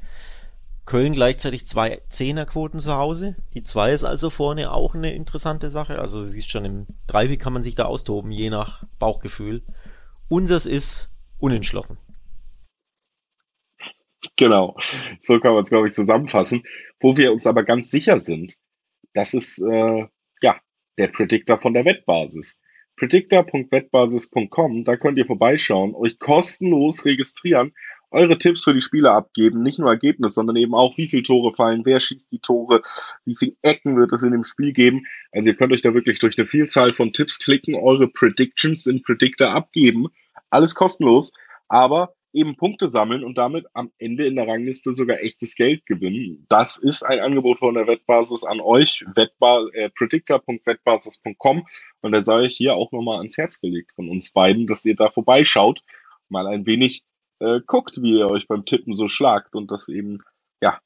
Köln gleichzeitig zwei Zehnerquoten zu Hause. Die zwei ist also vorne auch eine interessante Sache. Also siehst schon, im Dreiweg kann man sich da austoben, je nach Bauchgefühl. Unseres ist unentschlossen. Genau, so kann man es, glaube ich, zusammenfassen. Wo wir uns aber ganz sicher sind, dass es äh, der Predictor von der Wettbasis. Predictor.wettbasis.com, da könnt ihr vorbeischauen, euch kostenlos registrieren, eure Tipps für die Spiele abgeben, nicht nur Ergebnis, sondern eben auch, wie viele Tore fallen, wer schießt die Tore, wie viele Ecken wird es in dem Spiel geben. Also ihr könnt euch da wirklich durch eine Vielzahl von Tipps klicken, eure Predictions in Predictor abgeben. Alles kostenlos, aber eben Punkte sammeln und damit am Ende in der Rangliste sogar echtes Geld gewinnen. Das ist ein Angebot von der Wettbasis an euch, Wettba äh, predictor.wettbasis.com und da sei ich hier auch nochmal ans Herz gelegt von uns beiden, dass ihr da vorbeischaut, mal ein wenig äh, guckt, wie ihr euch beim Tippen so schlagt und das eben, ja,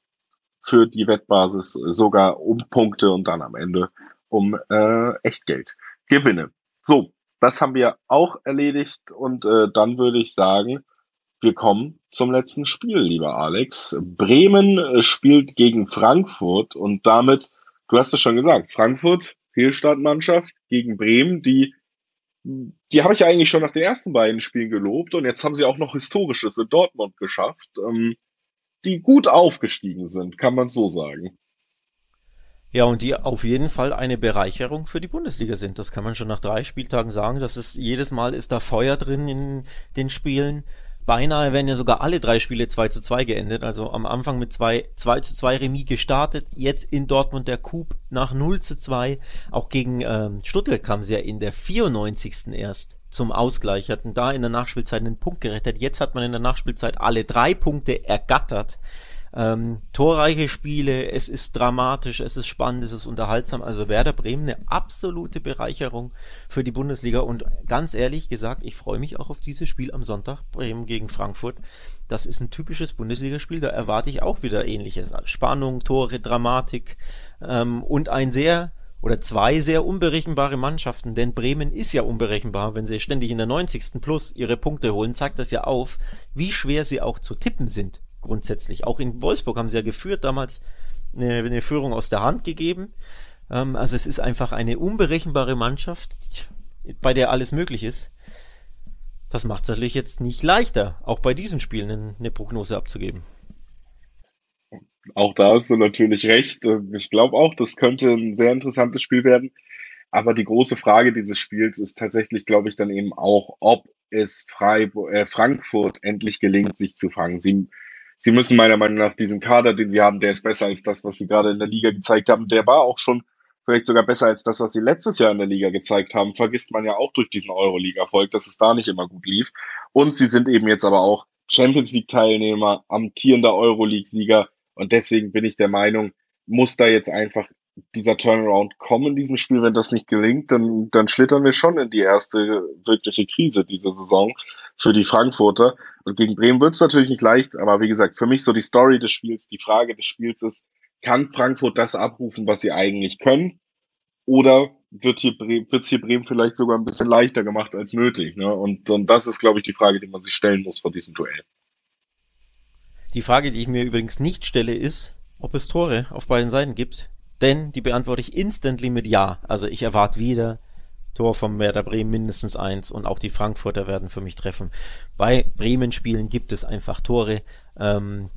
für die Wettbasis sogar um Punkte und dann am Ende um äh, Echtgeld gewinne. So, das haben wir auch erledigt und äh, dann würde ich sagen, wir kommen zum letzten Spiel, lieber Alex. Bremen äh, spielt gegen Frankfurt und damit, du hast es schon gesagt, Frankfurt, Fehlstartmannschaft gegen Bremen, die, die habe ich eigentlich schon nach den ersten beiden Spielen gelobt und jetzt haben sie auch noch Historisches in Dortmund geschafft. Ähm, die gut aufgestiegen sind, kann man so sagen. Ja, und die auf jeden Fall eine Bereicherung für die Bundesliga sind. Das kann man schon nach drei Spieltagen sagen. dass es jedes Mal ist da Feuer drin in den Spielen. Beinahe wären ja sogar alle drei Spiele 2 zu 2 geendet. Also am Anfang mit 2, 2 zu 2 Remis gestartet. Jetzt in Dortmund der Coup nach 0 zu 2. Auch gegen ähm, Stuttgart kam sie ja in der 94. erst zum Ausgleich. Hatten da in der Nachspielzeit einen Punkt gerettet. Jetzt hat man in der Nachspielzeit alle drei Punkte ergattert. Ähm, torreiche Spiele, es ist dramatisch, es ist spannend, es ist unterhaltsam. Also Werder Bremen eine absolute Bereicherung für die Bundesliga. Und ganz ehrlich gesagt, ich freue mich auch auf dieses Spiel am Sonntag, Bremen gegen Frankfurt. Das ist ein typisches Bundesligaspiel, da erwarte ich auch wieder ähnliches. Spannung, Tore, Dramatik ähm, und ein sehr oder zwei sehr unberechenbare Mannschaften, denn Bremen ist ja unberechenbar, wenn sie ständig in der 90. plus ihre Punkte holen, zeigt das ja auf, wie schwer sie auch zu tippen sind grundsätzlich. Auch in Wolfsburg haben sie ja geführt, damals eine, eine Führung aus der Hand gegeben. Ähm, also es ist einfach eine unberechenbare Mannschaft, bei der alles möglich ist. Das macht es natürlich jetzt nicht leichter, auch bei diesen Spielen eine, eine Prognose abzugeben. Auch da hast du natürlich recht. Ich glaube auch, das könnte ein sehr interessantes Spiel werden. Aber die große Frage dieses Spiels ist tatsächlich, glaube ich, dann eben auch, ob es Freiburg, äh, Frankfurt endlich gelingt, sich zu fangen. Sie sie müssen meiner Meinung nach diesen Kader, den sie haben, der ist besser als das, was sie gerade in der Liga gezeigt haben. Der war auch schon vielleicht sogar besser als das, was sie letztes Jahr in der Liga gezeigt haben. Vergisst man ja auch durch diesen Euroleague-Erfolg, dass es da nicht immer gut lief. Und sie sind eben jetzt aber auch Champions League-Teilnehmer, amtierender Euroleague-Sieger. Und deswegen bin ich der Meinung, muss da jetzt einfach dieser Turnaround kommen in diesem Spiel. Wenn das nicht gelingt, dann, dann schlittern wir schon in die erste wirkliche Krise dieser Saison für die Frankfurter. Und gegen Bremen wird es natürlich nicht leicht, aber wie gesagt, für mich so die Story des Spiels, die Frage des Spiels ist, kann Frankfurt das abrufen, was sie eigentlich können? Oder wird hier Bremen, wird's hier Bremen vielleicht sogar ein bisschen leichter gemacht als nötig? Ne? Und, und das ist, glaube ich, die Frage, die man sich stellen muss vor diesem Duell. Die Frage, die ich mir übrigens nicht stelle, ist, ob es Tore auf beiden Seiten gibt. Denn die beantworte ich instantly mit Ja. Also ich erwarte wieder Tor vom Werder Bremen mindestens eins und auch die Frankfurter werden für mich treffen. Bei Bremen-Spielen gibt es einfach Tore. Ähm,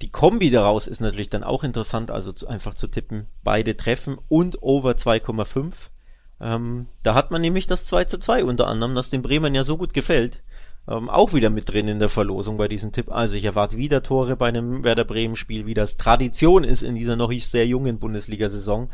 die Kombi daraus ist natürlich dann auch interessant, also zu, einfach zu tippen. Beide treffen und over 2,5. Ähm, da hat man nämlich das 2 zu 2 unter anderem, das dem Bremen ja so gut gefällt. Ähm, auch wieder mit drin in der Verlosung bei diesem Tipp. Also ich erwarte wieder Tore bei einem Werder Bremen Spiel, wie das Tradition ist in dieser noch sehr jungen Bundesliga-Saison.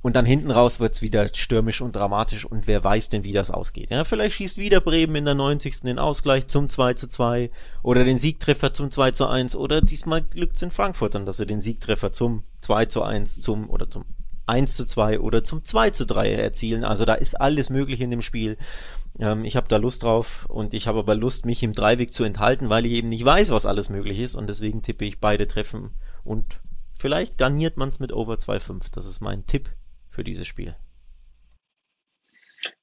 Und dann hinten raus wird's wieder stürmisch und dramatisch und wer weiß denn, wie das ausgeht. Ja, vielleicht schießt wieder Bremen in der 90. den Ausgleich zum 2 zu 2 oder den Siegtreffer zum 2 zu 1 oder diesmal glückt's in Frankfurt dann, dass sie den Siegtreffer zum 2 zu 1 zum oder zum 1 zu 2 oder zum 2 zu 3 erzielen. Also da ist alles möglich in dem Spiel. Ähm, ich habe da Lust drauf und ich habe aber Lust, mich im Dreiweg zu enthalten, weil ich eben nicht weiß, was alles möglich ist und deswegen tippe ich beide Treffen und vielleicht garniert man's mit Over 2,5. Das ist mein Tipp für dieses Spiel.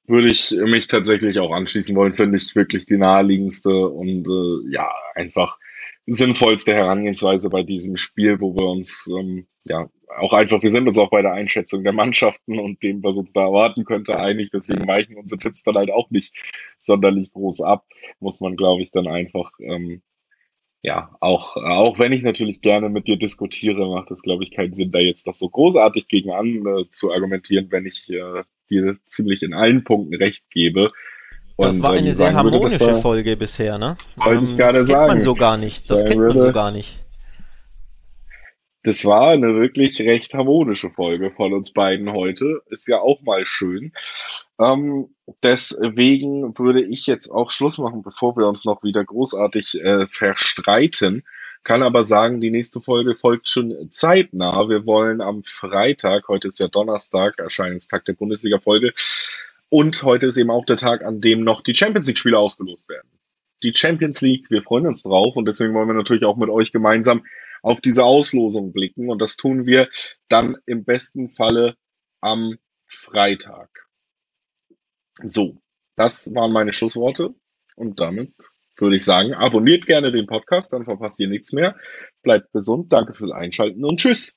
Würde ich mich tatsächlich auch anschließen wollen, finde ich wirklich die naheliegendste und äh, ja, einfach sinnvollste Herangehensweise bei diesem Spiel, wo wir uns ähm, ja auch einfach, wir sind uns auch bei der Einschätzung der Mannschaften und dem, was uns da erwarten könnte, einig. Deswegen weichen unsere Tipps dann halt auch nicht sonderlich groß ab. Muss man, glaube ich, dann einfach ähm, ja, auch, auch wenn ich natürlich gerne mit dir diskutiere, macht es, glaube ich, keinen Sinn, da jetzt noch so großartig gegen an äh, zu argumentieren, wenn ich äh, dir ziemlich in allen Punkten recht gebe. Und, das war eine sehr harmonische würde, war, Folge bisher, ne? Wollte ähm, ich gerade das sagen. Das kennt man so gar nicht. Das kennt man so gar nicht. Das war eine wirklich recht harmonische Folge von uns beiden heute. Ist ja auch mal schön. Ähm, deswegen würde ich jetzt auch Schluss machen, bevor wir uns noch wieder großartig äh, verstreiten. Kann aber sagen, die nächste Folge folgt schon zeitnah. Wir wollen am Freitag, heute ist ja Donnerstag, Erscheinungstag der Bundesliga-Folge. Und heute ist eben auch der Tag, an dem noch die Champions League-Spiele ausgelost werden. Die Champions League, wir freuen uns drauf und deswegen wollen wir natürlich auch mit euch gemeinsam auf diese Auslosung blicken. Und das tun wir dann im besten Falle am Freitag. So, das waren meine Schlussworte. Und damit würde ich sagen, abonniert gerne den Podcast, dann verpasst ihr nichts mehr. Bleibt gesund, danke fürs Einschalten und tschüss.